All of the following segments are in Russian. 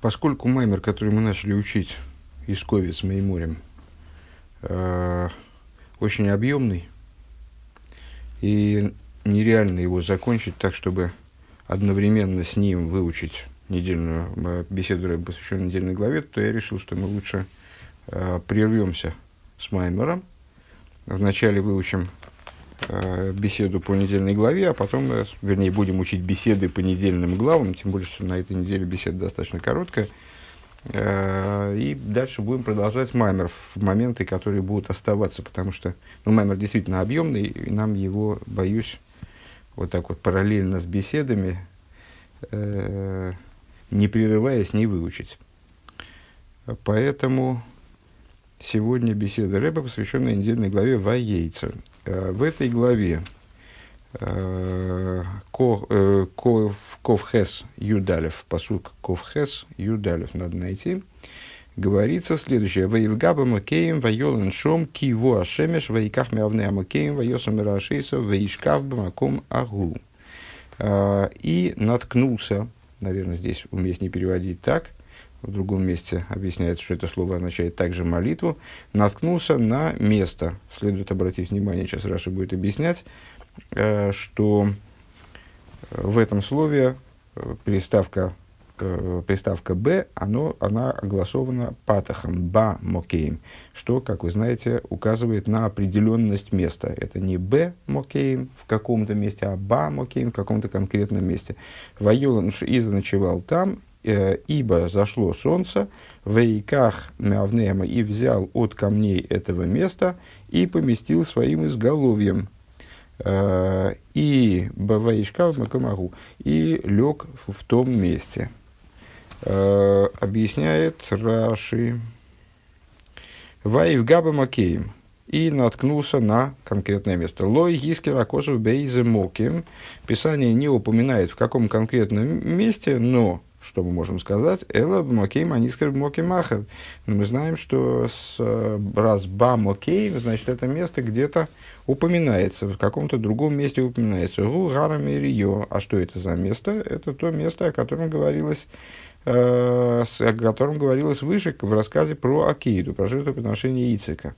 Поскольку маймер, который мы начали учить из Ковец Меймурем, э, очень объемный, и нереально его закончить так, чтобы одновременно с ним выучить недельную э, беседу, посвященную недельной главе, то я решил, что мы лучше э, прервемся с Маймером. Вначале выучим беседу по недельной главе, а потом, э, вернее, будем учить беседы по недельным главам, тем более, что на этой неделе беседа достаточно короткая. Э, и дальше будем продолжать маймер в моменты, которые будут оставаться, потому что ну, маймер действительно объемный, и нам его, боюсь, вот так вот параллельно с беседами, э, не прерываясь, не выучить. Поэтому сегодня беседа Рэба, посвященная недельной главе Ваейца. Э, в этой главе э, э, Ковхес Юдалев, посук Ковхес Юдалев надо найти, говорится следующее. Ваевгаба Макеем, Вайолан Шом, Киво Ашемеш, Ваиках Мявне Макеем, Вайосам Рашейса, Ваишкав Бамаком Агу. И наткнулся, наверное, здесь уместнее переводить так – в другом месте объясняется, что это слово означает также молитву, наткнулся на место. Следует обратить внимание, сейчас Раша будет объяснять, э, что в этом слове э, приставка, э, приставка «ב», оно, она огласована патахом «במקום», что, как вы знаете, указывает на определенность места. Это не «במקום» в каком-то месте, а «במקום» в каком-то конкретном месте. וילן и заночевал там, Э, ибо зашло солнце, ויקח מאבני המקום, и взял от камней этого места и поместил своим изголовьем. Э, и баваишка в макамагу, и лег в том месте. Э, объясняет Раши. Ваив габа макеем. И наткнулся на конкретное место. Лой гискер акосов бейзе моким. Писание не упоминает в каком конкретном месте, но что мы можем сказать? Эла мокей манискер моки махер. Мы знаем, что с, э, раз ба мокей, значит, это место где-то упоминается, в каком-то другом месте упоминается. Гу гара мерио. А что это за место? Это то место, о котором говорилось э, о котором говорилось выше в рассказе про Акиду, про жертвоприношение Ицика.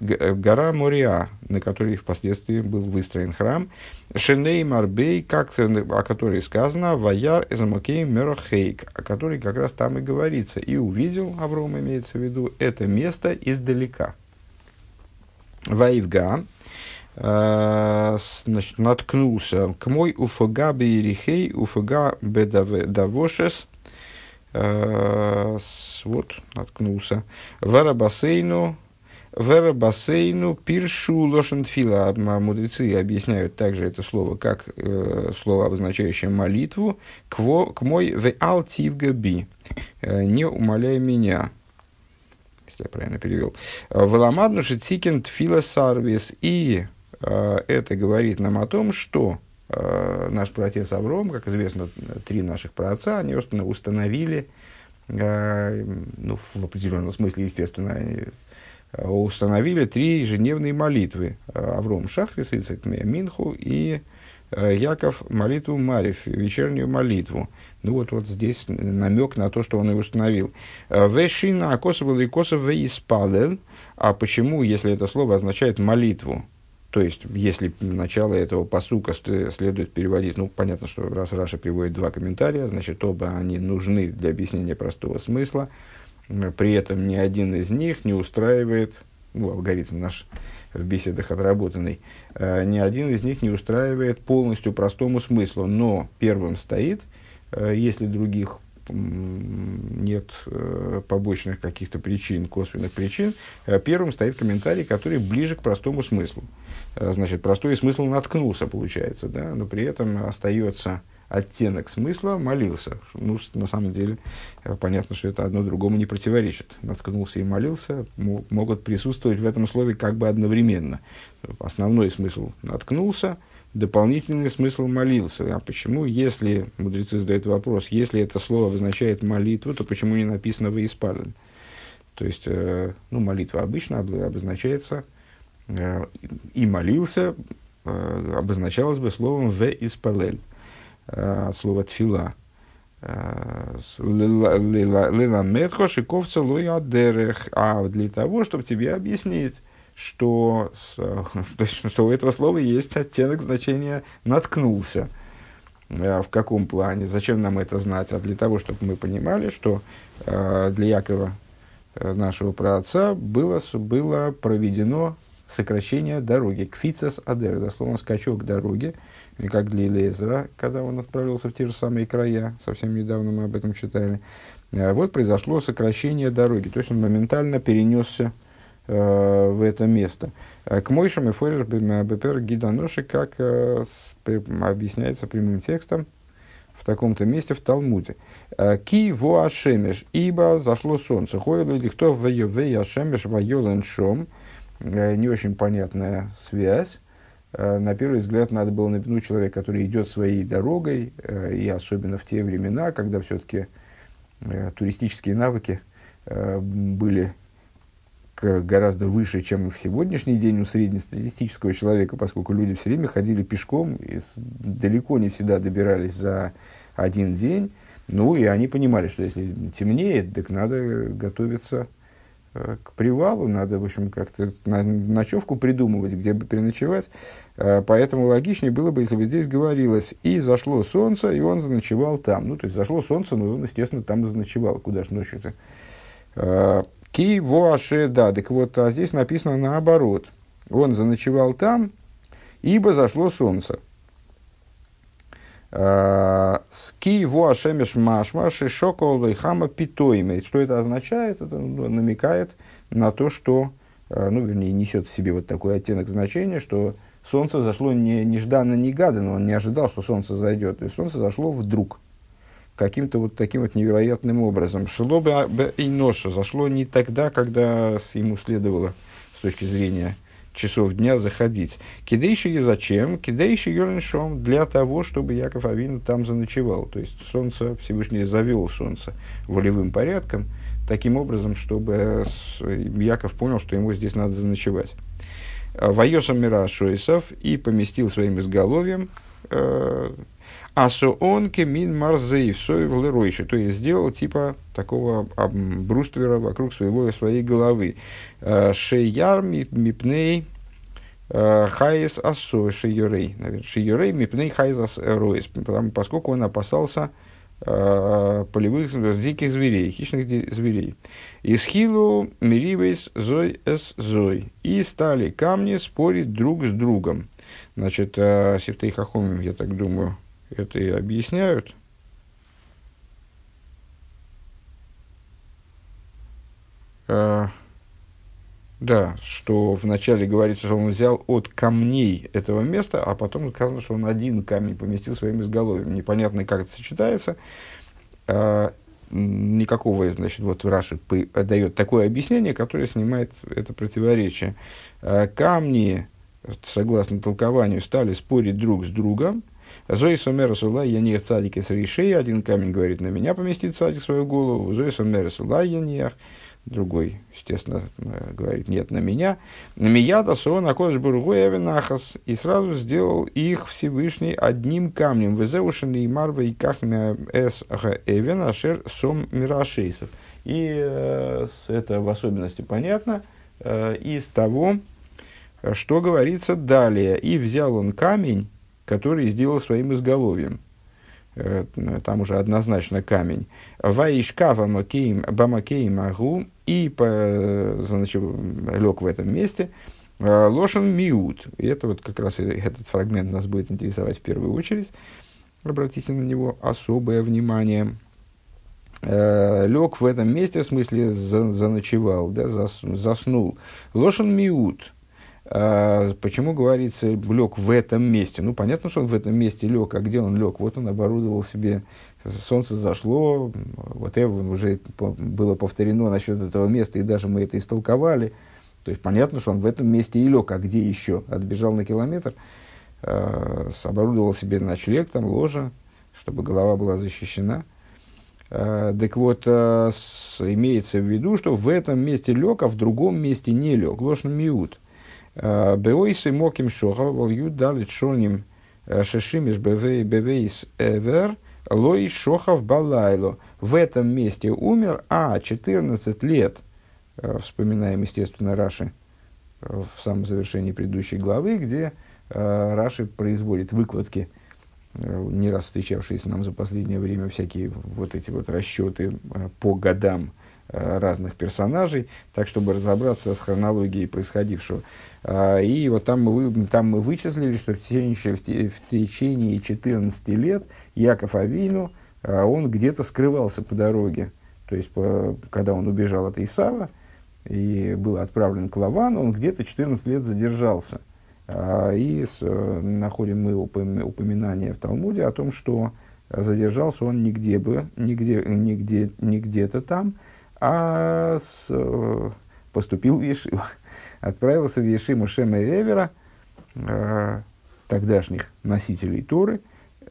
Э, э, гора Мориа, на которой впоследствии был выстроен храм, Шеней Марбей, как, о которой сказано, Ваяр Эзамакей Мерохейк, о которой как раз там и говорится. И увидел, Авром имеется в виду, это место издалека. Ваивга, э, значит, наткнулся к мой уфага бейрихей, уфага бедавошес, вот, наткнулся, варабасейну, Вера бассейну пиршу лошентфила. Мудрецы объясняют также это слово, как э, слово, обозначающее молитву. Кво, к мой в алтивгаби. Э, не умоляй меня. Если я правильно перевел. Веламадну шицикин тфила сарвис. И э, это говорит нам о том, что э, наш праотец Авром, как известно, три наших праотца, они установили, э, ну, в определенном смысле, естественно, Э, установили три ежедневные молитвы. Э, Авром Шахрис, Ицек Минху и э, Яков молитву Марев, вечернюю молитву. Ну вот, вот здесь намек на то, что он и установил. Вешина Акосов и Косов Вейспалел. А почему, если это слово означает молитву? То есть, если начало этого посука следует переводить, ну, понятно, что раз Раша приводит два комментария, значит, оба они нужны для объяснения простого смысла. При этом ни один из них не устраивает, ну, алгоритм наш в беседах отработанный, э, ни один из них не устраивает полностью простому смыслу. Но первым стоит, э, если других нет э, побочных каких-то причин, косвенных причин, первым стоит комментарий, который ближе к простому смыслу. Значит, простой смысл наткнулся, получается, да, но при этом остается оттенок смысла молился. Ну, на самом деле, э, понятно, что это одно другому не противоречит. Наткнулся и молился могут присутствовать в этом слове как бы одновременно. Основной смысл наткнулся, дополнительный смысл молился. А почему, если, мудрецы задают вопрос, если это слово обозначает молитву, то почему не написано «воиспален»? То есть, э, ну, молитва обычно обозначается э, и молился, обозначалось бы словом «в испалель» от слова «тфила». Лила Метхо Шиковца Луя Дерех. А для того, чтобы тебе объяснить, что, что у этого слова есть оттенок значения «наткнулся». В каком плане? Зачем нам это знать? А для того, чтобы мы понимали, что для Якова, нашего праотца, было, было проведено сокращение дороги. Кфицас адер, дословно скачок дороги, как для Лезера, когда он отправился в те же самые края, совсем недавно мы об этом читали. А вот произошло сокращение дороги, то есть он моментально перенесся э, в это место. А к Мойшам и Фойрер Бепер Гиданоши, как э, объясняется прямым текстом, в таком-то месте в Талмуде. «Э, Ки во ашемеш, ибо зашло солнце. Хойлу или кто в ашемеш вайолен шом. Не очень понятная связь. Э, на первый взгляд надо было напомнить человека, который идет своей дорогой, э, и особенно в те времена, когда все-таки э, туристические навыки были гораздо выше, чем в сегодняшний день у среднестатистического человека, поскольку люди все время ходили пешком и далеко не всегда добирались за один день. Ну, и они понимали, что если темнеет, так надо готовиться к привалу, надо, в общем, как-то ночевку придумывать, где бы переночевать. Э, поэтому логичнее было бы, если бы здесь говорилось, и зашло солнце, и он заночевал там. Ну, то есть, зашло солнце, но он, естественно, там заночевал. Куда ж ночью-то? Э, ки воаше да, так вот, а здесь написано наоборот. Он заночевал там, ибо зашло солнце. Ски его ашемеш машма шишокол хама питоиме. Что это означает? Это ну, намекает на то, что, э, ну, вернее, несет в себе вот такой оттенок значения, что солнце зашло не, нежданно, негаданно, он не ожидал, что солнце зайдет. То есть солнце зашло вдруг, каким-то вот таким вот невероятным образом. Шело бы и ноша зашло не тогда, когда ему следовало с точки зрения часов дня заходить. Кидейши и зачем? Кидейши юрншом для того, чтобы Яков Авину там заночевал. То есть солнце, Всевышний завел солнце волевым порядком, таким образом, чтобы Яков понял, что ему здесь надо заночевать. Вайосам Мира Шойсов и поместил своим изголовьем э, עשאן כמין מרזב לראשו, то есть сделал типа такого бруствера вокруг своего, своей головы. Э, שירא מפני э, חיית השדה שירא. שירא מפני חיית השדה поскольку он опасался э, полевых диких зверей, хищных зверей. Исхилу миривейс зой эс зой. И стали камни спорить друг с другом. Значит, Септей Хахомим, я так думаю, это и объясняют. А, да, что вначале говорится, что он взял от камней этого места, а потом сказано, что он один камень поместил своим изголовьем. Непонятно, как это сочетается. А, никакого, значит, вот Раши дает такое объяснение, которое снимает это противоречие. А, камни, согласно толкованию, стали спорить друг с другом, Зои Сомера Сула, я не цадик из решей, один камень говорит, на меня поместит цадик свою голову. Зои Сомера Сула, я не другой, естественно, э, говорит, нет, на меня. На меня сон, а кодыш бургу эвенахас, и сразу сделал их Всевышний одним камнем. Везеушен и марва и кахмя эс эвен ашер сом мирашейсов. И э, это в особенности понятно э, из того, что говорится далее. И взял он камень, который сделал своим изголовьем. Э, там уже однозначно камень. Ваишка бамакеем агу и значит, лег в этом месте. Э, Лошен миут. И это вот как раз этот фрагмент нас будет интересовать в первую очередь. Обратите на него особое внимание. Э, лег в этом месте, в смысле заночевал, да, заснул. Лошен миут почему говорится лег в этом месте? Ну, понятно, что он в этом месте лег, а где он лег? Вот он оборудовал себе, солнце зашло, вот уже было повторено насчет этого места, и даже мы это истолковали. То есть понятно, что он в этом месте и лег, а где еще? Отбежал на километр, э, оборудовал себе ночлег, там ложа, чтобы голова была защищена. Э, так вот, имеется в виду, что в этом месте лег, а в другом месте не лег. Ложный миут. Беойсы моким шоха, вол ю далит шоним шешимиш бевейс эвер, Лой Шохов Балайло. В этом месте умер, а 14 лет, э, вспоминаем, естественно, Раши в самом завершении предыдущей главы, где э, Раши производит выкладки, э, не раз встречавшиеся нам за последнее время, всякие вот эти вот расчеты э, по годам э, разных персонажей, так, чтобы разобраться с хронологией происходившего. Э, и вот там мы, там мы вычислили, что в течение, в, течение 14 лет Яков Авину, э, он где-то скрывался по дороге. То есть, когда он убежал от Исава, и был отправлен к Лавану, он где-то 14 лет задержался. А, и с, э, находим мы упоминание в Талмуде о том, что задержался он нигде бы, нигде, нигде, не где-то там, а с, э, поступил в Ешиву. Отправился в Ешиму Шема и Эвера, э, тогдашних носителей Торы,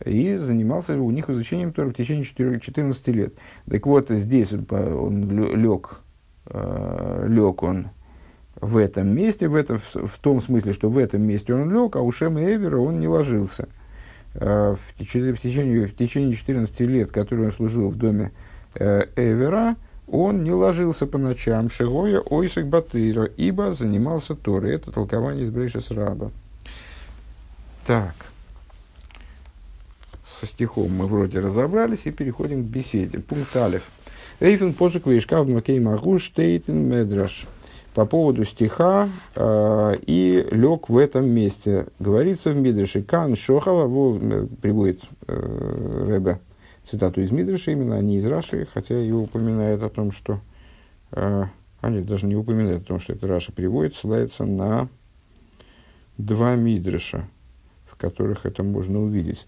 и занимался у них изучением Торы в течение 14 лет. Так вот, здесь он, он лег э, лег он в этом месте, в, это, в, том смысле, что в этом месте он лег, а у Шема Эвера он не ложился. В, течение, в, течение, в течение 14 лет, которые он служил в доме Эвера, он не ложился по ночам, Шигоя Ойсек Батыра, ибо занимался Торой. Это толкование из Брейшес Раба. Так. Со стихом мы вроде разобрались и переходим к беседе. Пункт Алиф. Эйфен позык вейшкав макей магу штейтен медраш. По поводу стиха э, и лег в этом месте. Говорится в Мидрше. Кан Шохава, его э, приводит э, Ребе цитату из Мидраша, именно, а не из Раши, хотя и упоминает о том, что... Э, а нет, даже не упоминает о том, что это Раша приводит, ссылается на два Мидраша, в которых это можно увидеть.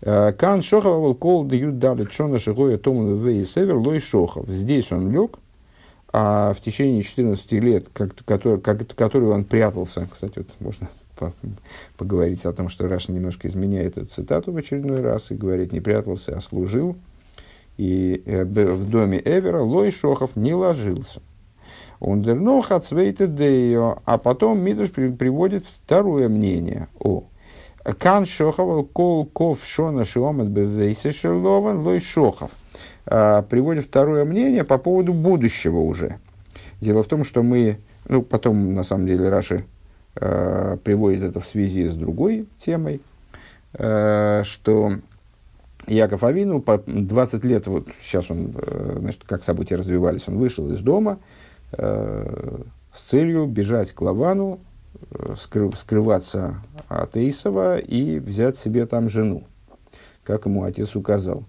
Э, Кан Шохов был кол дают дали чона шигоя тому вей север лой Шохов. Здесь он лег, а в течение 14 лет, как, который, как, который он прятался, кстати, вот можно поговорить о том, что Раша немножко изменяет эту цитату в очередной раз и говорит, не прятался, а служил. И э, в доме Эвера Лой Шохов не ложился. Он дернох от а потом Мидрш приводит второе мнение о Кан шохав кол ков шона шиомат бевейсе шерлован лой шохав. А, приводит второе мнение по поводу будущего уже. Дело в том, что мы, ну, потом, на самом деле, Раши приводит это в связи с другой темой, э, что Яков Авину по 20 лет, вот сейчас он, э, значит, как события развивались, он вышел из дома э, с целью бежать к Лавану, скры, скрываться от Эйсова и взять себе там жену, как ему отец указал.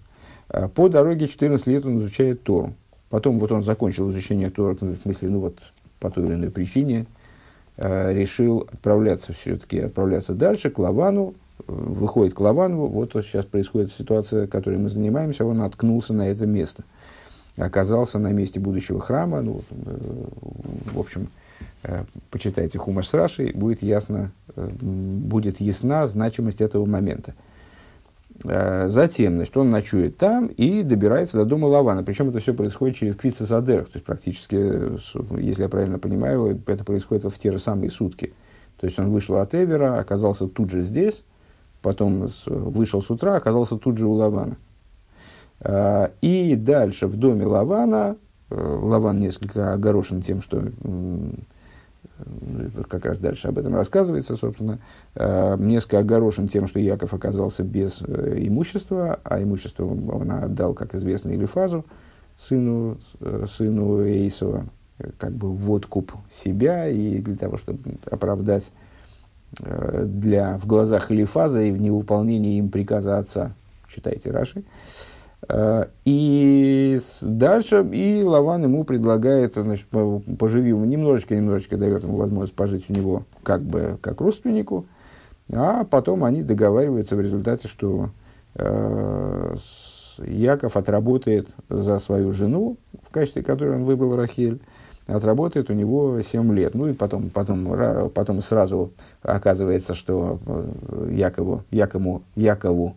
По дороге 14 лет он изучает Тору. Потом вот он закончил изучение Торы, в смысле, ну вот по той или иной причине, э, решил отправляться все-таки, отправляться дальше, к Лавану, выходит к Лавану, вот сейчас происходит ситуация, которой мы занимаемся, он наткнулся на это место. Оказался на месте будущего храма, ну, э, в общем, Э, почитайте Хумаш с Рашей, будет ясно, э, будет ясна значимость этого момента. Э, затем, значит, он ночует там и добирается до дома Лавана. Причем это все происходит через Квица Садерах. То есть, практически, если я правильно понимаю, это происходит в те же самые сутки. То есть, он вышел от Эвера, оказался тут же здесь, потом вышел с утра, оказался тут же у Лавана. И дальше в доме Лавана, Лаван несколько огорошен тем, что как раз дальше об этом рассказывается, собственно, э, несколько огорошен тем, что Яков оказался без э, имущества, а имущество он отдал, как известно, Илифазу, сыну, э, сыну Эйсова, как бы в откуп себя и для того, чтобы оправдать для, в глазах Илифаза и в невыполнении им приказа отца. Читайте Раши. И дальше, и Лаван ему предлагает, значит, поживи ему немножечко, немножечко дает ему возможность пожить у него как бы как родственнику, а потом они договариваются в результате, что э, Яков отработает за свою жену, в качестве которой он выбрал Рахель, отработает у него 7 лет. Ну и потом, потом, потом сразу оказывается, что э, Якову, Якову, Якову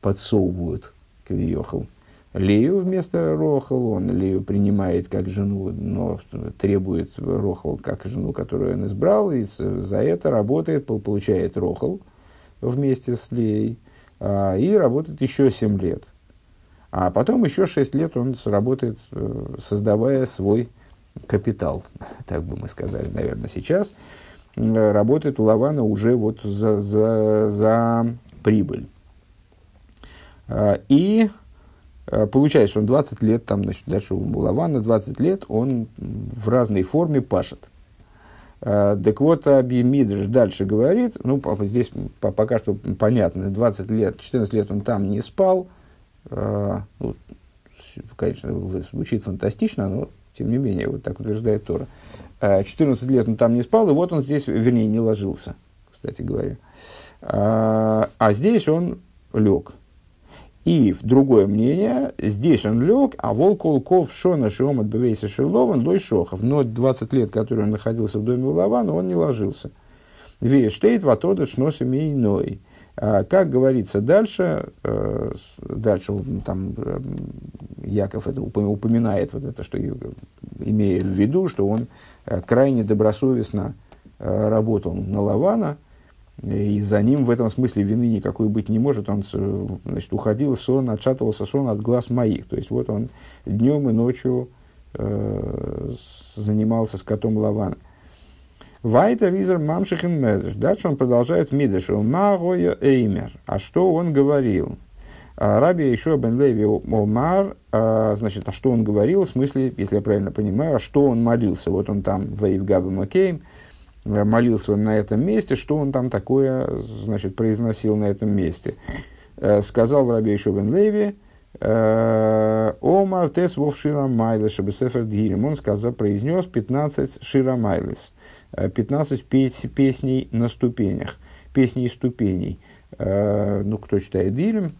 подсовывают Квиохал. Лею вместо Рохал, он Лею принимает как жену, но требует Рохал как жену, которую он избрал, и за это работает, получает Рохал вместе с Леей, а, и работает еще 7 лет. А потом еще 6 лет он сработает, э, создавая свой капитал, так бы мы сказали, наверное, сейчас, работает у Лавана уже вот за, за, за прибыль. И получается, что он 20 лет, там, значит, дальше у Лавана 20 лет, он в разной форме пашет. Э, так вот, Абимидрш дальше говорит, ну, здесь пока что понятно, 20 лет, 14 лет он там не спал, ну, конечно, звучит фантастично, но тем не менее, вот так утверждает Тора. 14 э, лет он там не спал, и вот он здесь, вернее, не ложился, кстати говоря. А здесь он лег. И другое мнение, здесь он лег, а волколков шона шиом от шилован лой шохов. Но 20 лет, которые он находился в доме у Лавана, он не ложился. Вештейт ватода шнос иной. А, как говорится дальше, э, дальше там э, Яков это упоминает вот это, что имея в виду, что он э, крайне добросовестно работал на Лавана, и за ним в этом смысле вины никакой быть не может. Он значит, уходил сон, отшатывался сон от глаз моих. То есть вот он днем и ночью э, занимался с котом Лавана. Вайтер изер мамшихин медеш. Дальше он продолжает мидешу. Магоя эймер. А что он говорил? А, Раби еще бен Леви Омар, а, значит, а что он говорил, в смысле, если я правильно понимаю, а что он молился? Вот он там, Вейв Габа Макейм, молился он на этом месте, что он там такое, значит, произносил на этом месте. Э, сказал Раби Ишобен Леви, э, Омар тес вов ширамайлес, чтобы сефер дгирим. Он сказал, произнес 15 ширамайлес, 15 песней на ступенях, песней ступеней. Ну, кто читает дилем,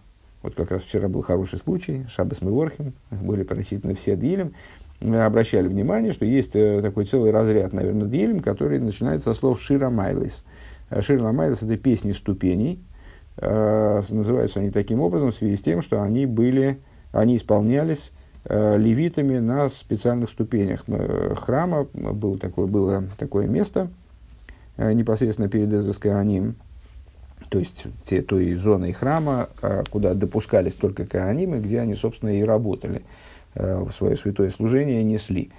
вот как раз вчера был хороший случай, Шабас Меворхим, были прочитаны все мы обращали внимание, что есть э, такой целый разряд, наверное, дилем, который начинается со слов Шира Майлис. Э, Шира Майлис – это песни ступеней. Э, называются они таким образом в связи с тем, что они были, они исполнялись левитами на специальных ступенях храма. Было такое, было такое место непосредственно перед Эзоскааним, то есть те, той зоной храма, куда допускались только каанимы, где они, собственно, и работали – Э, свое святое служение несли.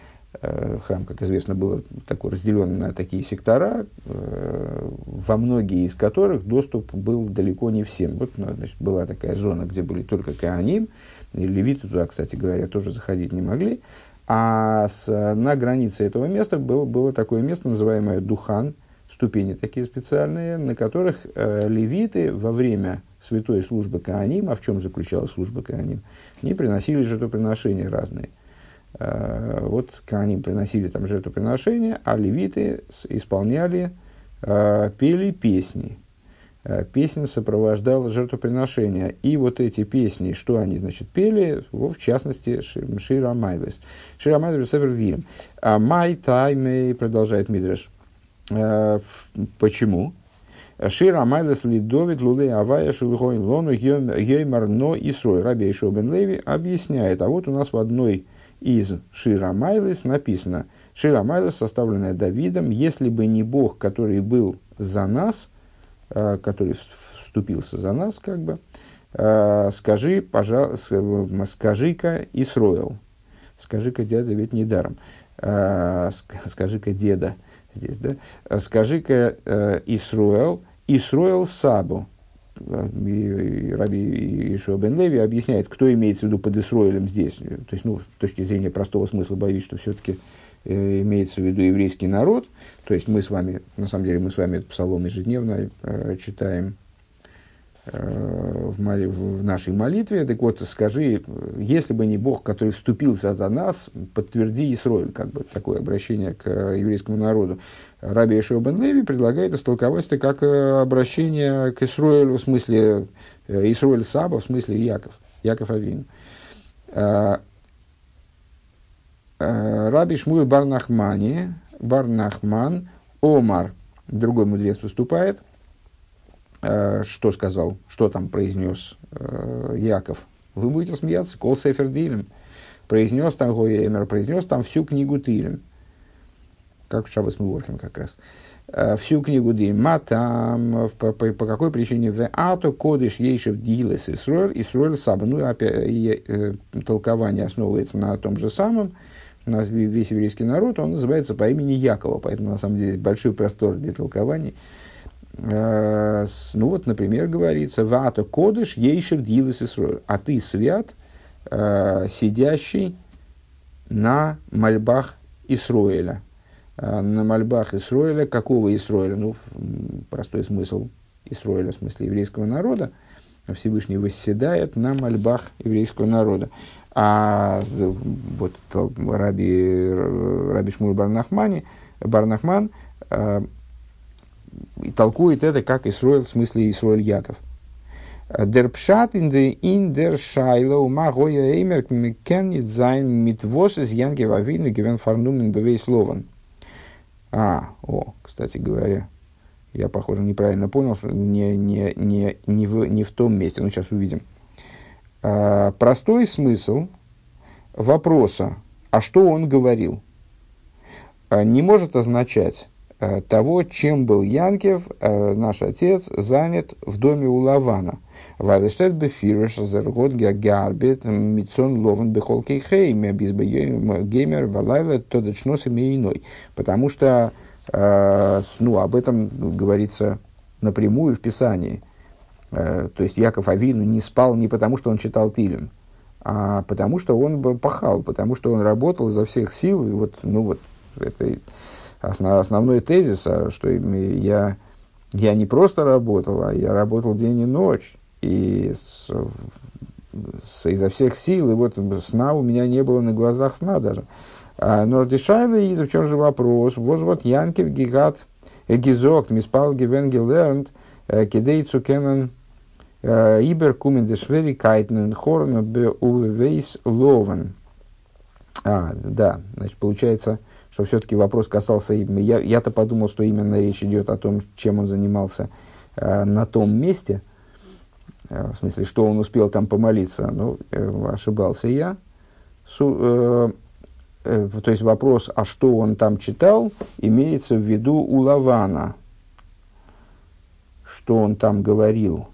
Э, храм, как известно, был такой разделен на такие сектора, э, во многие из которых доступ был далеко не всем. Вот, ну, значит, была такая зона, где были только Кааним, и левиты туда, кстати говоря, тоже заходить не могли. А с, на границе этого места было, было такое место, называемое Духан, ступени такие специальные, на которых э, левиты во время святой службы Кааним, а в чем заключалась служба Кааним, они приносили жертвоприношения разные. Э, вот Кааним приносили там жертвоприношения, а левиты исполняли, э, пели песни. Э, песня сопровождала жертвоприношение. И вот эти песни, что они, значит, пели, в частности, Шира Майлес. Шира Майлес Север А Май Тайме, продолжает Мидреш. Почему? Шира Майлес Лидовит Луле Авая Шелухой Лону Геймар Но Исрой. Раби Ишо Бен Леви объясняет. А вот у нас в одной из Шира Майлес написано. Шира Майлес, составленная Давидом, если бы не Бог, который был за нас, э, который вступился за нас, как бы, э, скажи, пожалуйста, скажи-ка Исроил. Скажи-ка дядя, ведь недаром. Э, скажи-ка деда здесь, да? Скажи-ка Исруэл, Исроэл Сабу. И Раби Ишуа бен Леви объясняет, кто имеется в виду под Исроэлем здесь. То есть, ну, с точки зрения простого смысла, боюсь, что все-таки э, имеется в виду еврейский народ. То есть, мы с вами, на самом деле, мы с вами этот псалом ежедневно э, читаем Э, в, моли, в нашей молитве. Так вот, скажи, если бы не Бог, который вступился за нас, подтверди Исроиль, как бы такое обращение к еврейскому народу. Раби Ишуа бен Леви предлагает истолковать это как э, обращение к Исроилю, в смысле э, Исроиль Саба, в смысле Яков, Яков Авин. Раби Шмуэль Барнахмани, Барнахман, Омар, другой мудрец выступает – Э, что сказал, что там произнес э, Яков. Вы будете смеяться, кол сефер дилем. Произнес там Гоемер, произнес там всю книгу Тилем. как в Шабас Муворхен как раз. Э, всю книгу Дима, там, по, по, по какой причине в Ато Кодыш Ейшев Дилес Исруэль, Исруэль Саба. Ну, опять, э, толкование основывается на том же самом. У нас весь еврейский народ, он называется по имени Якова, поэтому, на самом деле, большой простор для толкований. Э, ну, вот, например, говорится, Вато Кодыш Ейшев Дилес Исруэль. А ты свят, э, сидящий на мольбах Исруэля Э, на мольбах Исроиля. Какого Исроиля? Ну, простой смысл Исроиля, в смысле еврейского народа. Всевышний восседает на мольбах еврейского народа. А вот Раби, Раби Шмур Барнахмани, Барнахман э, толкует это как Исроиль, в смысле Исроиль Яков. Дерпшат in the in der Shailo ma goya eimer кен nit sein mit was es yanke vavinu gewen farnumen beweis loven. А, о, кстати говоря, я, похоже, неправильно понял, что не, не, не, не, в, не в том месте, но сейчас увидим. А, простой смысл вопроса, а что он говорил, а, не может означать того, чем был Янкев, э, наш отец, занят в доме у Лавана. Вайлештет бефирш зергот гарбит митсон ловен бехолкей хейме геймер валайла тодочнос иной. Потому что э, ну, об этом говорится напрямую в Писании. То есть Яков Авину не спал не потому, что он читал Тилем, а потому что он пахал, потому что он работал изо всех сил. И вот, ну вот, это основной тезис, а, что я, я не просто работал, а я работал день и ночь. И с, с, изо всех сил, и вот сна у меня не было на глазах сна даже. А, но Дешайла, и в чем же вопрос? Вот вот Янкев Гигат Гизок, Миспал Гивен Гилернт, э, Кидей Цукемен, э, Ибер Кумен Дешверикайтнен Хорн Увейс Ловен. А, да, значит, получается, что все-таки вопрос касался. Я, я-то подумал, что именно речь идет о том, чем он занимался э, на том месте, э, в смысле, что он успел там помолиться. Ну, э, ошибался я. Су, э, э, то есть вопрос, а что он там читал, имеется в виду у Лавана. Что он там говорил.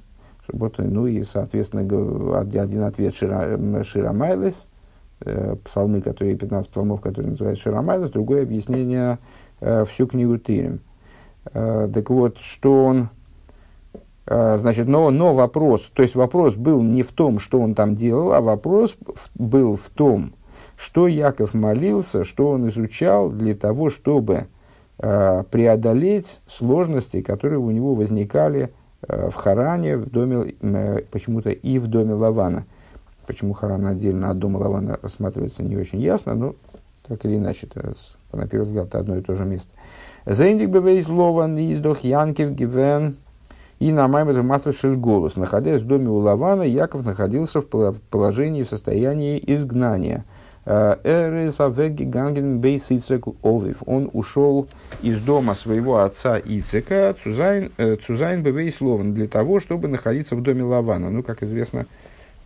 Вот, ну и, соответственно, один ответ Шира, Шира Майлес – Э, псалмы, которые, 15 псалмов, которые называют Ширамайлас, другое объяснение э, всю книгу Тирим. Э, так вот, что он, э, значит, но, но вопрос, то есть вопрос был не в том, что он там делал, а вопрос был в том, что Яков молился, что он изучал для того, чтобы преодолеть сложности, которые у него возникали в Харане, в доме, почему-то и в доме Лавана – Почему Харан отдельно от дома Лавана рассматривается не очень ясно, но так или иначе, это, на первый взгляд, это одно и то же место. זייענדיק בבית לבן איז דאך יעקב געווען אין א מעמד ומצב של גלות. Находясь в доме у Лавана, Яков находился в положении, в состоянии изгнания. Э. Он ушел из дома своего отца Ицхока, צו זיין, э, צו זיין בבית לבן, для того, чтобы находиться в доме Лавана. Ну, как известно,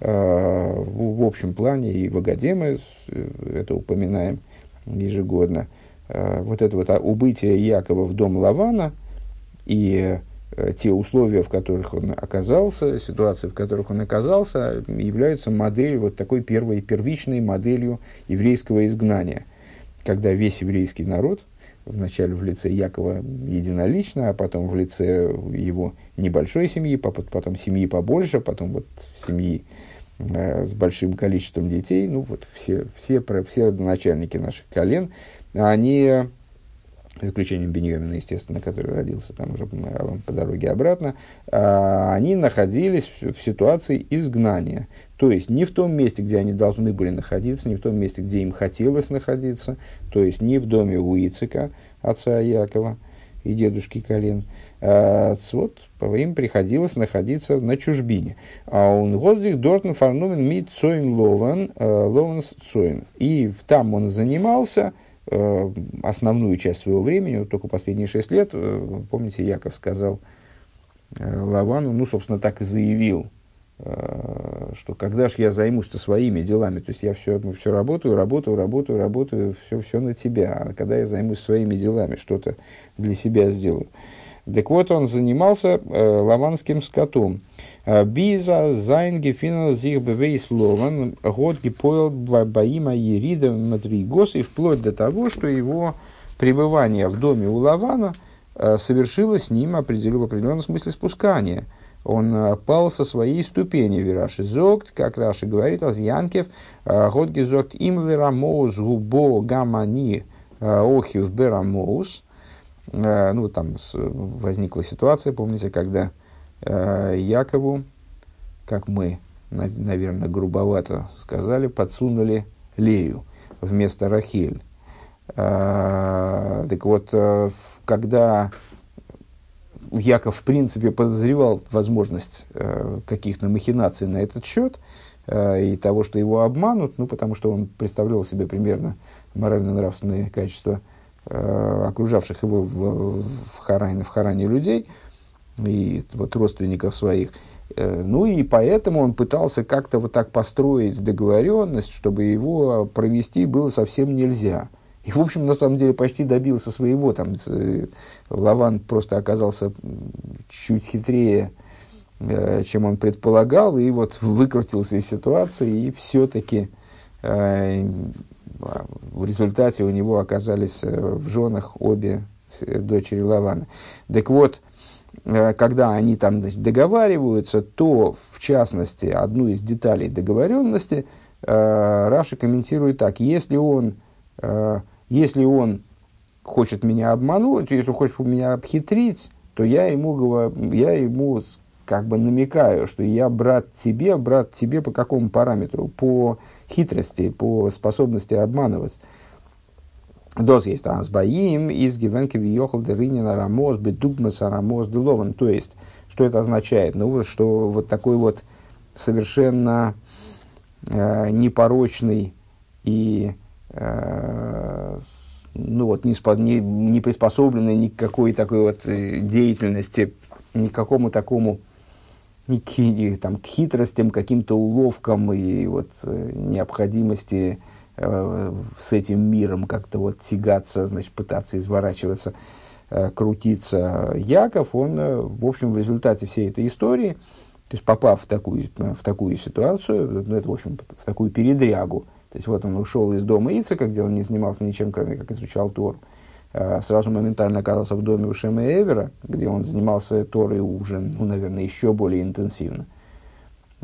в, в общем плане и в Агаде мы э, это упоминаем ежегодно. Э, вот это вот убытие Якова в дом Лавана и те условия, в которых он оказался, ситуации, в которых он оказался, являются моделью, вот такой первой, первичной моделью еврейского изгнания, когда весь еврейский народ, вначале в лице Якова единолично, а потом в лице его небольшой семьи, потом семьи побольше, потом вот семьи Э, с большим количеством детей, ну вот все, все, все родоначальники наших колен, они, с исключением Беньямина, естественно, который родился там уже по дороге обратно, а, они находились в ситуации изгнания. То есть не в том месте, где они должны были находиться, не в том месте, где им хотелось находиться, то есть не в доме у Ицика, отца Якова и дедушки Колен, Э, вот им приходилось находиться на чужбине. А он годзих дортен фарнумен ми цоин лован, э, лован цоин. И там он занимался э, основную часть своего времени, вот только последние шесть лет, помните, Яков сказал Лавану, ну, собственно, так и заявил Э, что когда же я займусь-то своими делами, то есть я все, ну, все работаю, работаю, работаю, работаю, все, все на тебя, а когда я займусь своими делами, что-то для себя сделаю. Так вот, он занимался э, лаванским скотом. Э, ביז אז זיין געפינען זיך בבית לבן האט געפועלט ביי אים א ירידה ממדריגתו, и вплоть до того, что его пребывание в доме у Лавана э, совершилось с ним определю, в определенном смысле спускания – он э, пал со своей ступени ווי רש"י זאגט, как Раши говорит, אז יעקב, э, האט געזאגט אם ברמאות הוא בא גם אני э, охив Берамоус. Ну, там возникла ситуация, помните, когда Якову, как мы, наверное, грубовато сказали, подсунули Лею вместо Рахель. Так вот, когда Яков, в принципе, подозревал возможность э, каких-то махинаций на этот счет э, и того, что его обманут, ну, потому что он представлял себе примерно морально-нравственные качества э, окружавших его в, в, Харане, в Харане людей и вот родственников своих. Э, ну и поэтому он пытался как-то вот так построить договоренность, чтобы его провести было совсем нельзя – и, в общем, на самом деле, почти добился своего. Там, э, Лаван просто оказался чуть хитрее, э, чем он предполагал, и вот выкрутился из ситуации, и все-таки э, в результате у него оказались в женах обе дочери Лавана. Так вот, когда они там договариваются, то, в частности, одну из деталей договоренности Раша комментирует так. Если он если он хочет меня обмануть, если хочет меня обхитрить, то я ему, говорю, я ему как бы намекаю, что я брат тебе, брат тебе по какому параметру? По хитрости, по способности обманывать. Доз есть там сбоим из гивенки виехал деринина рамоз бедугмаса рамоз делован. То есть, что это означает? Ну, что вот такой вот совершенно э, непорочный и Э, ну вот, не, спо, не, не приспособлены ни к какой такой вот э, деятельности, ни к какому такому, к, там, к хитростям, каким-то уловкам и вот э, необходимости э, с этим миром как-то вот тягаться, значит, пытаться изворачиваться, э, крутиться. Яков, он, э, в общем, в результате всей этой истории, то есть попав в такую, в такую ситуацию, ну, это, в общем, в такую передрягу, то есть вот он ушел из дома Ицека, где он не занимался ничем, кроме как изучал Тор. А, сразу моментально оказался в доме у Шема Эвера, где он занимался Торой уже, ну, наверное, еще более интенсивно.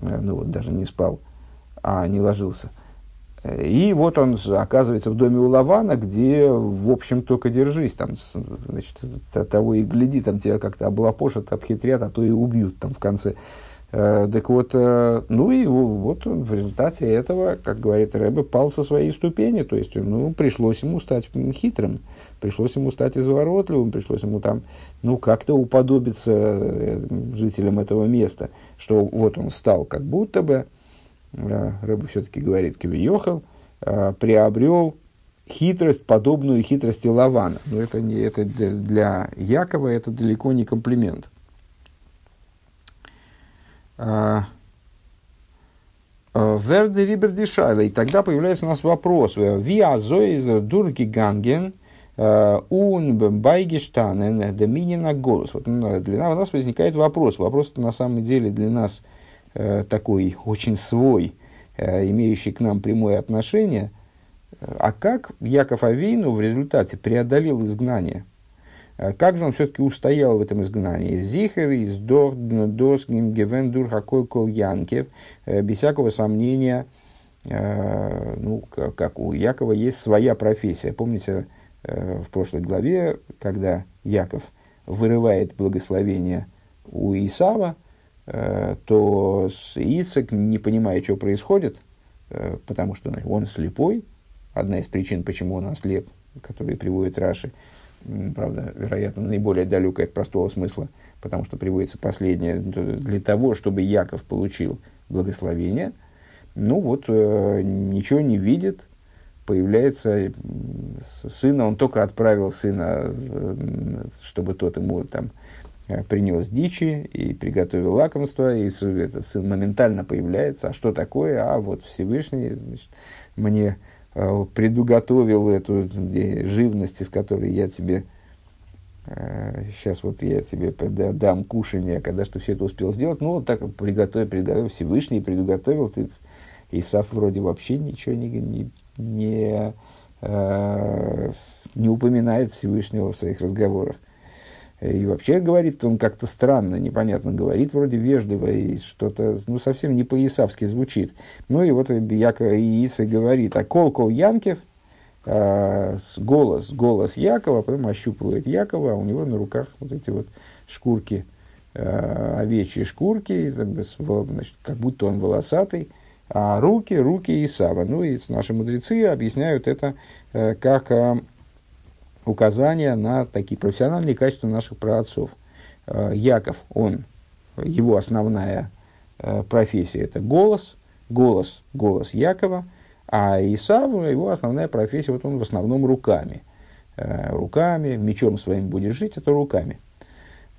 А, ну вот, даже не спал, а не ложился. И вот он оказывается в доме у Лавана, где, в общем, только держись, там, значит, того и гляди, там тебя как-то облапошат, обхитрят, а то и убьют там в конце. Э, так вот, э, ну и вот в результате этого, как говорит Рэбе, пал со своей ступени, то есть, ну, пришлось ему стать хитрым, пришлось ему стать изворотливым, пришлось ему там, ну, как-то уподобиться э, жителям этого места, что вот он стал как будто бы, Рэбе все-таки говорит, Кавиохал, приобрел хитрость, подобную хитрости Лавана. Но это, не, это для Якова это далеко не комплимент. Верде Рибер Дишайла. И тогда появляется у нас вопрос. Виа Зоизер Дурги Ганген Ун Байгештанен Доминина голос. Вот ну, для нас возникает вопрос. Вопрос на самом деле для нас э, такой очень свой, э, имеющий к нам прямое отношение. А как Яков Авейну в результате преодолел изгнание? Э, как же он все-таки устоял в этом изгнании? Зихер из Досгим Гевен Дурхакой Кол Янкев, э, без всякого сомнения, э, ну, как у Якова есть своя профессия. Помните, в прошлой главе, когда Яков вырывает благословение у Исава, то Ицек, не понимая, что происходит, потому что он слепой, одна из причин, почему он ослеп, которые приводит Раши, правда, вероятно, наиболее далекое от простого смысла, потому что приводится последнее, для того, чтобы Яков получил благословение, ну вот, э, ничего не видит, появляется сына, он только отправил сына, э, чтобы тот ему там принес дичи и приготовил лакомство, и этот сын моментально появляется. А что такое? А вот Всевышний значит, мне предуготовил эту живность, из которой я тебе сейчас вот я тебе дам кушание, когда что все это успел сделать, ну, вот так приготовил, приготовил Всевышний, предуготовил, ты, Исаф вроде вообще ничего не, не, не, э, не упоминает Всевышнего в своих разговорах. И вообще говорит он как-то странно, непонятно, говорит вроде вежливо и что-то, ну, совсем не по-исавски звучит. Ну, и вот Яко Ииса говорит, а кол-кол Янкев, э, голос, голос Якова, потом ощупывает Якова, а у него на руках вот эти вот шкурки, э, овечьи шкурки, значит, как будто он волосатый, а руки, руки Исава. Ну, и наши мудрецы объясняют это э, как э, указание на такие профессиональные качества наших праотцов. Э, Яков, он, его основная профессия – это голос, голос, голос Якова, а Исав, его основная профессия, вот он в основном руками. Руками, мечом своим будет жить, это руками.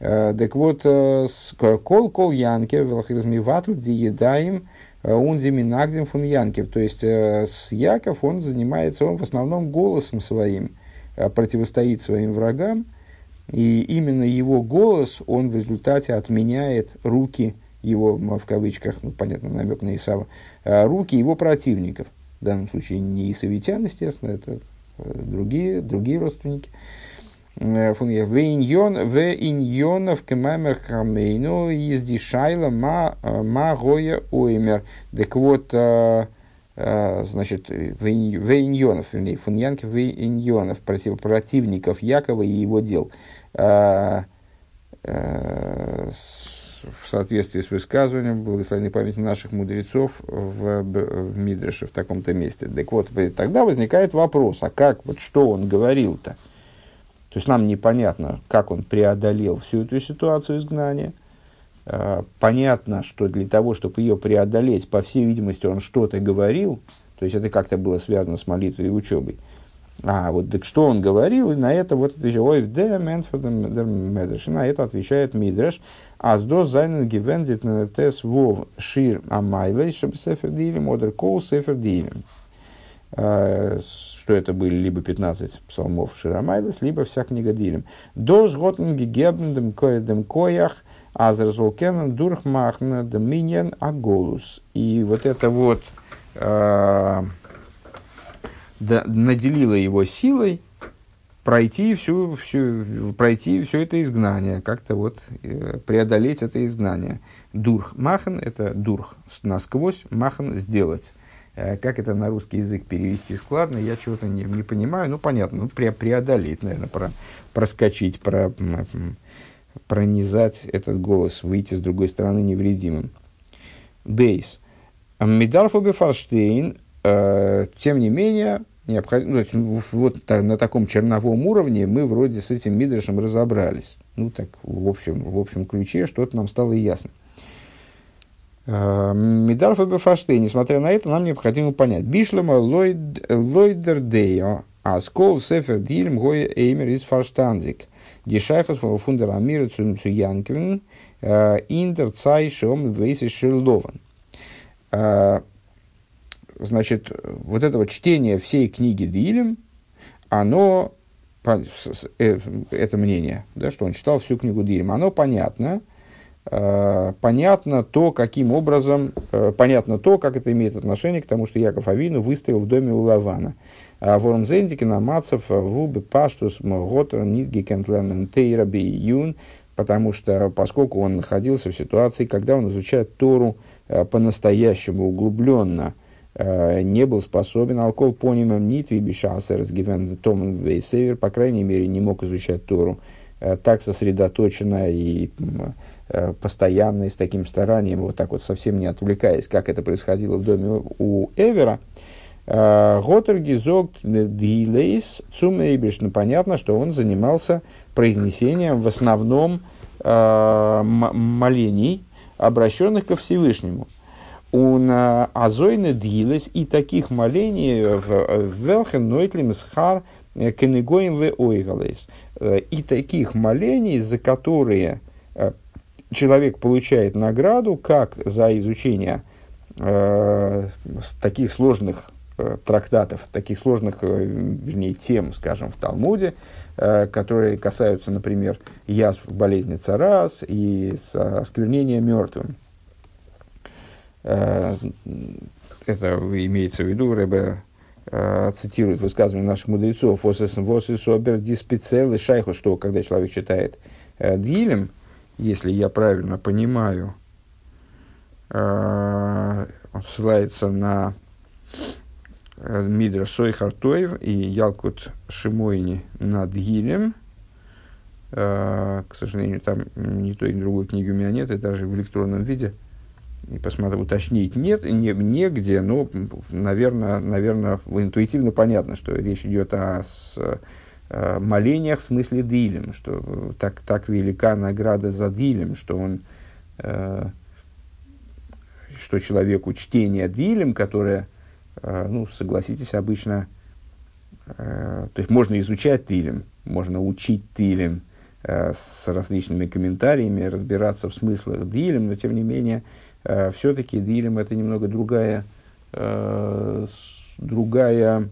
Так вот, кол кол янке, велахирзмиватл диедаем – Унди Минагдим фун Янкев. То есть э, с Яков он занимается, он в основном голосом своим э, противостоит своим врагам, и именно его голос, он в результате отменяет руки его, в кавычках, ну, понятно, намек на Исава, э, руки его противников. В данном случае не исавитян, естественно, это другие, другие родственники. Вейньон, вейньонов кемамер хамейну издишайла ма, ма гоя оймер. Так вот, значит, вейньонов, вернее, фуньянки вейньонов, противников Якова и его дел. В соответствии с высказыванием благословенной памяти наших мудрецов в, в Мидреше в таком-то месте. Так вот, тогда возникает вопрос, а как, вот что он говорил-то? То есть нам непонятно, как он преодолел всю эту ситуацию изгнания. А, понятно, что для того, чтобы ее преодолеть, по всей видимости, он что-то говорил, то есть это как-то было связано с молитвой и учебой. А, вот так что он говорил, и на это вот отвечает, ой, де медреш, на это отвечает Мидреш, а с до зайнен гивендит на тес вов шир амайлей, чтобы сефер дилем, одер кол сефер дилем. Что это были либо 15 псалмов Ширамайдас, либо вся книга Дилем. Доз готнги гебндем коедем коях, азразолкенен дурхмахна доминьен аголус. И вот это вот э, да, наделило его силой пройти всю, всю, пройти все это изгнание, как-то вот э, преодолеть это изгнание. Дурх махан – это дурх насквозь, махан – сделать. Э, как это на русский язык перевести складно, я чего-то не, не понимаю. Ну, понятно, ну, пре преодолеть, наверное, про, проскочить, про, пронизать этот голос, выйти с другой стороны невредимым. Бейс. Медарфобе Фарштейн, э, тем не менее, необходимо, ну, вот на таком черновом уровне мы вроде с этим Мидрашем разобрались. Ну, так, в общем, в общем ключе что-то нам стало ясно. Мидарфа Бефаштей, несмотря на это, нам необходимо понять. Бишлема лойдер дея, а скол сефер дилем гоя эймер из фарштанзик. Дишайхас фундер амира цу янквин, индер цай шом вейси шилдован. Значит, вот это вот чтение всей книги Дилем, оно, это мнение, да, что он читал всю книгу Дилем, оно понятно, Э, понятно то, каким образом, э, понятно то, как это имеет отношение к тому, что Яков Авину выстоял в доме у Лавана. А Ворон Зендики намацав вубы паштус готер нидги кентлернен тейра юн, потому что, поскольку он находился в ситуации, когда он изучает Тору э, по-настоящему углубленно, не был способен алкоголь понимам нитви бишасер с том вейсевер, по крайней мере, не мог изучать Тору так сосредоточенно и Э, постоянно и с таким старанием, вот так вот совсем не отвлекаясь, как это происходило в доме у Эвера, э, Готер Гизок Дилейс Цумейбиш. Ну, понятно, что он занимался произнесением в основном э, молений, обращенных ко Всевышнему. Он азойны дилес и таких молений в Велхен Нойтлим Схар Кенегоем в Ойгалес. И таких молений, за которые человек получает награду как за изучение э, таких сложных э, трактатов, таких сложных, э, вернее, тем, скажем, в Талмуде, э, которые касаются, например, язв болезни царас и осквернения мертвым. Э, это имеется в виду, Рэбе э, цитирует высказывание наших мудрецов, «Восис обер диспецел и шайху», что когда человек читает э, Дилем, если я правильно понимаю, э, он ссылается на э, Мидра Сой и Ялкут Шимойни над Гилем. Э, к сожалению, там ни той, ни другой книги у меня нет, и даже в электронном виде. И посмотрим, уточнить нет, не, негде, но, наверное, наверное, интуитивно понятно, что речь идет о с, молениях в смысле дилем, что так, так велика награда за дилем, что он, э, что человеку чтение дилем, которое, э, ну, согласитесь, обычно, то есть можно изучать дилем, можно учить дилем с различными комментариями, разбираться в смыслах дилем, но тем не менее, все-таки дилем это немного другая, другая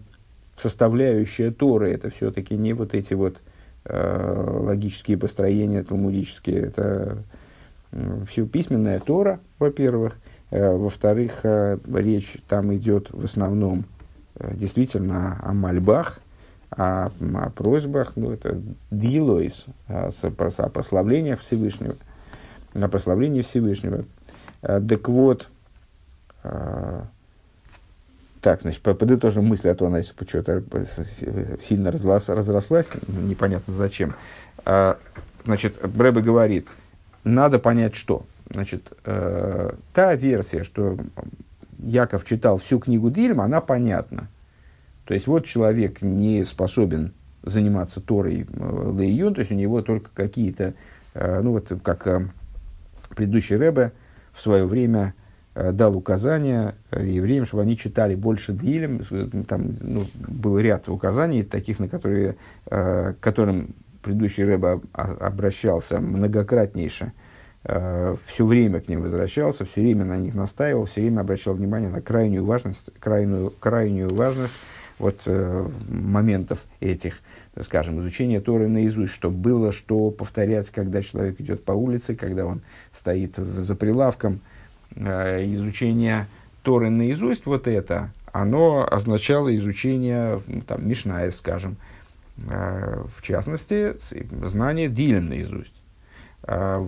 составляющая Торы, это все-таки не вот эти вот э, логические построения талмудические, это э, все письменная Тора, во-первых, э, во-вторых, э, речь там идет в основном э, действительно о мольбах, о, о просьбах, ну, это дилойс, о, о прославлениях Всевышнего, о прославлении Всевышнего. Э, так вот, э, так, значит, подытожим мысли, а то она почему-то сильно разрослась, разрослась, непонятно зачем. А, значит, Брэбе говорит, надо понять, что. Значит, э, та версия, что Яков читал всю книгу Дильма, она понятна. То есть, вот человек не способен заниматься Торой э, Лейюн, то есть, у него только какие-то, э, ну, вот как э, предыдущий Рэбе в свое время Э, дал указания э, евреям, чтобы они читали больше Дилем. Э, там ну, был ряд указаний, таких, на которые, к которым предыдущий Рэбе обращался многократнейше, все время к ним возвращался, все время на них настаивал, все время обращал внимание на крайнюю важность, крайнюю, крайнюю важность вот, моментов этих, скажем, изучения Торы наизусть, чтобы было что повторять, когда человек идет по улице, когда он стоит за прилавком, Э, изучение Торы наизусть, вот это, оно означало изучение там, Мишная, скажем, э, в частности, знание Дилем наизусть. Э,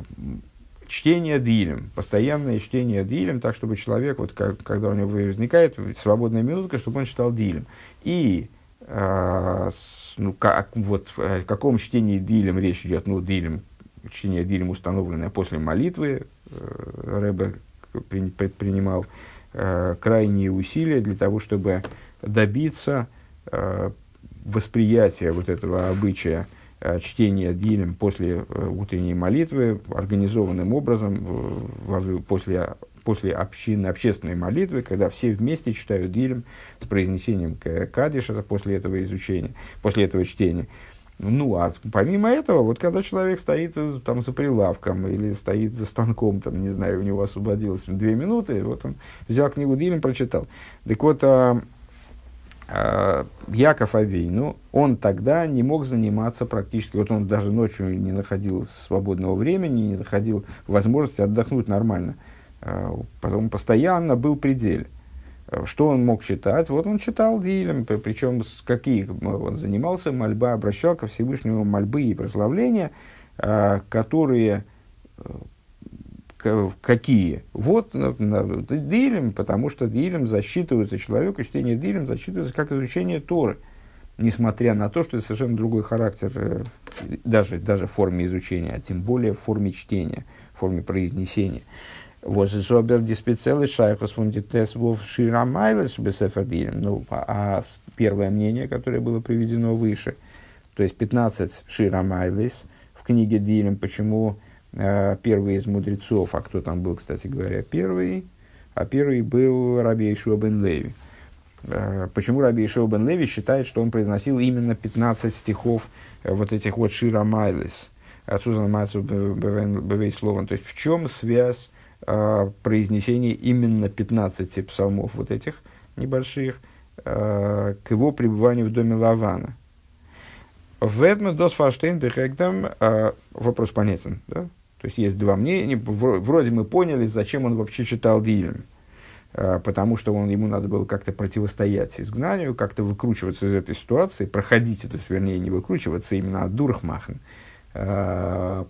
чтение Дилем, постоянное чтение Дилем, так, чтобы человек, вот, как, когда у него возникает свободная минутка, чтобы он читал Дилем. И ну, как, вот, о каком чтении Дилем речь идет? Ну, Дилем, чтение Дилем установленное после молитвы, Рэбе предпринимал э, крайние усилия для того, чтобы добиться э, восприятия вот этого обычая э, чтения Дилем после утренней молитвы организованным образом после, после общины, общественной молитвы, когда все вместе читают Дилем с произнесением Кадиша после этого изучения, после этого чтения. Ну, а помимо этого, вот когда человек стоит э, там за прилавком или стоит за станком, там, не знаю, у него освободилось две минуты, вот он взял книгу Дилем, прочитал. Так вот, а, а, Яков Авей, ну, он тогда не мог заниматься практически, вот он даже ночью не находил свободного времени, не находил возможности отдохнуть нормально. А, он постоянно был пределе. Что он мог читать? Вот он читал Дилем, причем с каких он занимался, мольба, обращал ко Всевышнему мольбы и прославления, а, которые э, какие? Вот Дилем, потому что Дилем засчитывается человеку, чтение Дилем засчитывается как изучение Торы, несмотря на то, что это совершенно другой характер, э, даже, даже в форме изучения, а тем более в форме чтения, в форме произнесения. Вот Зобер диспецелы шайхус фундитес вов ширамайлес бесефердилем. Ну, а, а первое мнение, которое было приведено выше, то есть 15 ширамайлес в книге Дилем, почему э, первый из мудрецов, а кто там был, кстати говоря, первый, а первый был Раби Ишуа Леви. Э, почему Раби Ишуа Леви считает, что он произносил именно 15 стихов э, вот этих вот Шира Майлес? отсюда мацу бевей словом. То есть в чем связь э, произнесения именно 15 псалмов вот этих небольших э, к его пребыванию в доме Лавана? В этом дос фаштейн бехэгдам вопрос понятен, да? То есть есть два мнения. Вроде мы поняли, зачем он вообще читал Дилем. А, потому что он, ему надо было как-то противостоять изгнанию, как-то выкручиваться из этой ситуации, проходить эту, вернее, не выкручиваться, именно от дурахмахн, а,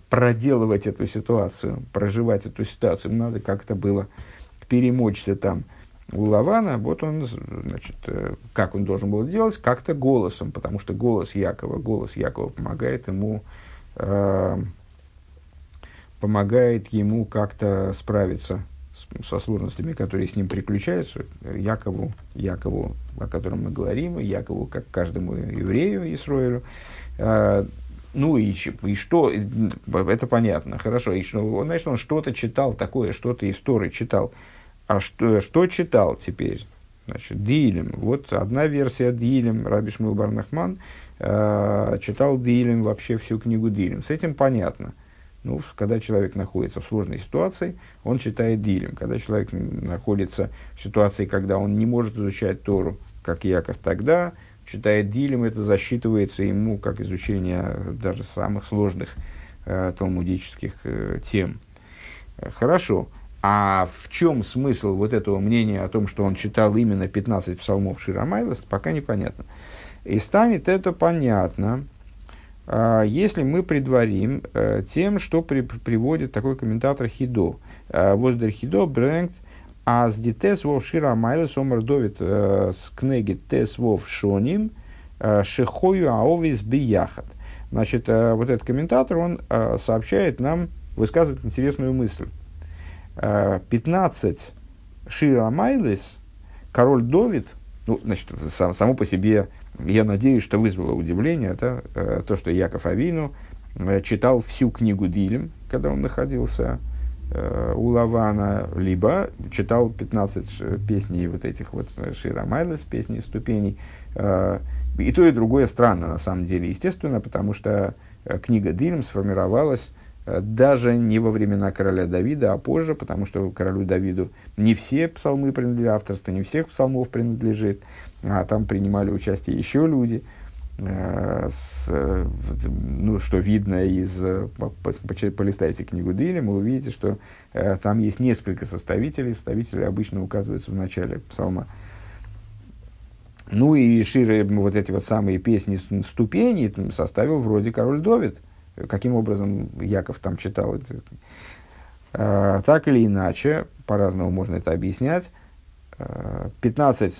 проделывать эту ситуацию, проживать эту ситуацию. Надо как-то было перемочься там у Лавана. Вот он, значит, э, как он должен был делать? Как-то голосом, потому что голос Якова, голос Якова помогает ему а, помогает ему как-то справиться со сложностями, которые с ним приключаются, Якову, Якову, о котором мы говорим, Якову, как каждому еврею Исроилю. Ну и, и что, это понятно, хорошо, и что, значит, он что-то читал такое, что-то истории читал. А что, что читал теперь? Значит, Дилем. Вот одна версия Дилем, Раби Шмил Барнахман э, читал Дилем, вообще всю книгу Дилем. С этим понятно. Ну, когда человек находится в сложной ситуации, он читает дилем. Когда человек находится в ситуации, когда он не может изучать Тору, как Яков, тогда читает дилем, это засчитывается ему как изучение даже самых сложных э, талмудических э, тем. Хорошо. А в чем смысл вот этого мнения о том, что он читал именно 15 псалмов Ширамайлас, пока непонятно. И станет это понятно, а, если мы предварим э, тем, что при, приводит такой комментатор Хидо. Э, Воздер Хидо брэнгт аз дитес вов шира майлес омар довит э, с книги тес вов шоним шехою аовис бияхат. Значит, вот этот комментатор, он сообщает нам, высказывает интересную мысль. 15 Шира Майлис, король Довид, ну, значит, сам, само по себе я надеюсь, что вызвало удивление да, э, то, что Яков Авину э, читал всю книгу Дилем, когда он находился э, у Лавана, либо читал 15 песней вот этих вот Шира Майлес, песни ступеней. И то, и другое странно, на самом деле, естественно, потому что книга Дилем сформировалась даже не во времена короля Давида, а позже, потому что королю Давиду не все псалмы принадлежат, авторство не всех псалмов принадлежит а там принимали участие еще люди, э, с, ну, что видно из, полистайте книгу Дили, мы увидите, что э, там есть несколько составителей, составители обычно указываются в начале псалма. Ну и Ширы, вот эти вот самые песни ступеней составил вроде король Довид. Каким образом Яков там читал это? Э, так или иначе, по-разному можно это объяснять. 15,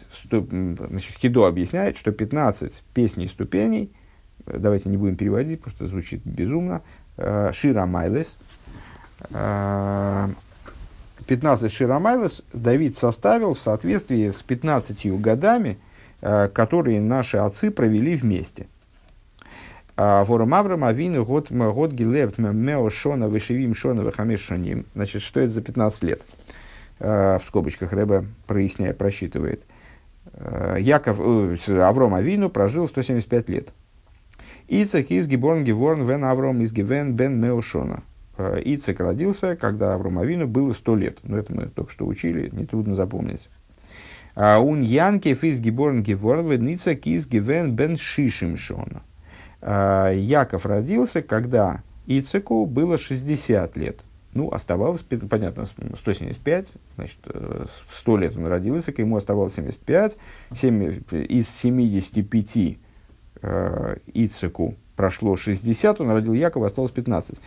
значит, Хидо объясняет, что 15 песней ступеней, э, давайте не будем переводить, потому что звучит безумно, э, Шира Майлес, 15 э, Шира Майлес Давид составил в соответствии с 15 годами, которые наши отцы провели вместе. Вором Авраам Авину год год гилевт мео шона вышевим шона вахамеш шоним. Значит, что это за 15 лет? Э, в скобочках Рэбе проясняет, просчитывает. Э, Яков, э, Авром Авину прожил 175 лет. Ицек из Гиборн Геворн вен Авром из Гивен бен Меушона. Ицек родился, когда Авром Авину было 100 лет. Ну, это мы только что учили, нетрудно запомнить. Ун Янкев из Гиборн Геворн вен Ицек из Гивен бен Шишим Шона. Яков родился, когда Ицеку было 60 лет. Ну, оставалось, понятно, 175, значит, 100 э, лет он родился, ему оставалось 75, 7, из 75 э, Ицеку прошло 60, он родил Якова, осталось 15.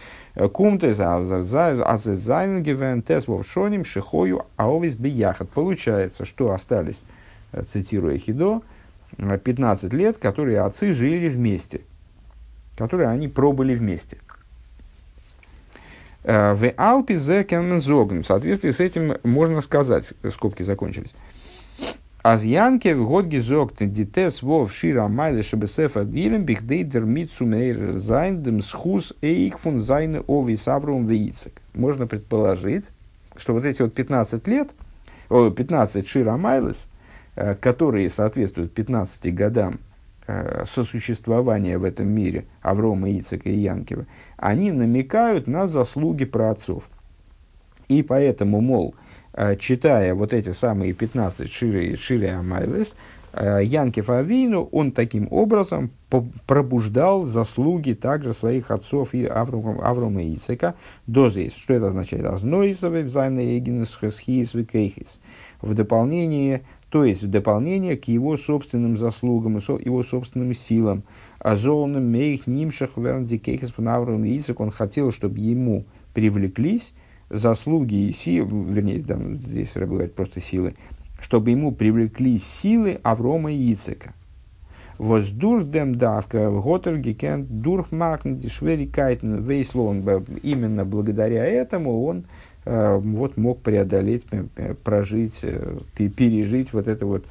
Кумтес азезайнгевен тес вовшоним шихою аовис бияхат. Получается, что остались, э, цитируя Хидо, 15 лет, которые отцы жили вместе, которые они пробыли вместе. Э, в Алпи зе В соответствии с этим можно сказать, скобки закончились. Азьянке в год гизогт дитес вов шира майле шебесефа дилем бихдейдер митсу мейр зайндем схус эйк фун зайны ови саврум вейцек. Можно предположить, что вот эти вот 15 лет, о, 15 шира майлес, э, которые соответствуют 15 годам сосуществования в этом мире Аврома, Ицека и Янкива, они намекают на заслуги праотцов. И поэтому, мол, э, читая вот эти самые 15 Шири, Шири Амайлес, э, Янкев Авину, он таким образом пробуждал заслуги также своих отцов и Аврома, Аврома и Ицека. Дозис, что это означает? Азнойсовый взаимный эгинес векейхис. В дополнение, то есть в дополнение к его собственным заслугам, его собственным силам. Азолным мейх нимшах вернди кейхис Аврома и Ицек, он хотел, чтобы ему привлеклись заслуги и силы, вернее, да, здесь говорит просто силы, чтобы ему привлеклись силы Аврома и Ицека. Воздурдем давка готер гекен дурхмакн дишверикайтен вейслон. Именно благодаря этому он вот мог преодолеть, э, прожить, э, пережить вот это вот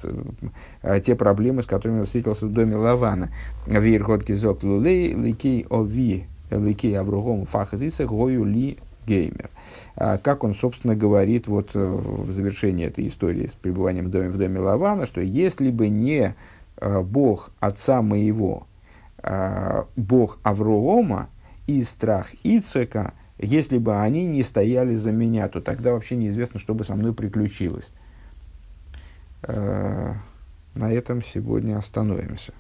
те проблемы, с которыми он встретился в доме Лавана. Вирхотки зок лулей ликей ови ликей авругом фахадиса гою ли геймер. А как он, собственно, говорит вот в завершении этой истории с пребыванием в доме, в доме Лавана, что если бы не Э, Бог отца моего, э, Бог Авроома и страх Ицека, если бы они не стояли за меня, то тогда вообще неизвестно, что бы со мной приключилось. Э, на этом сегодня остановимся.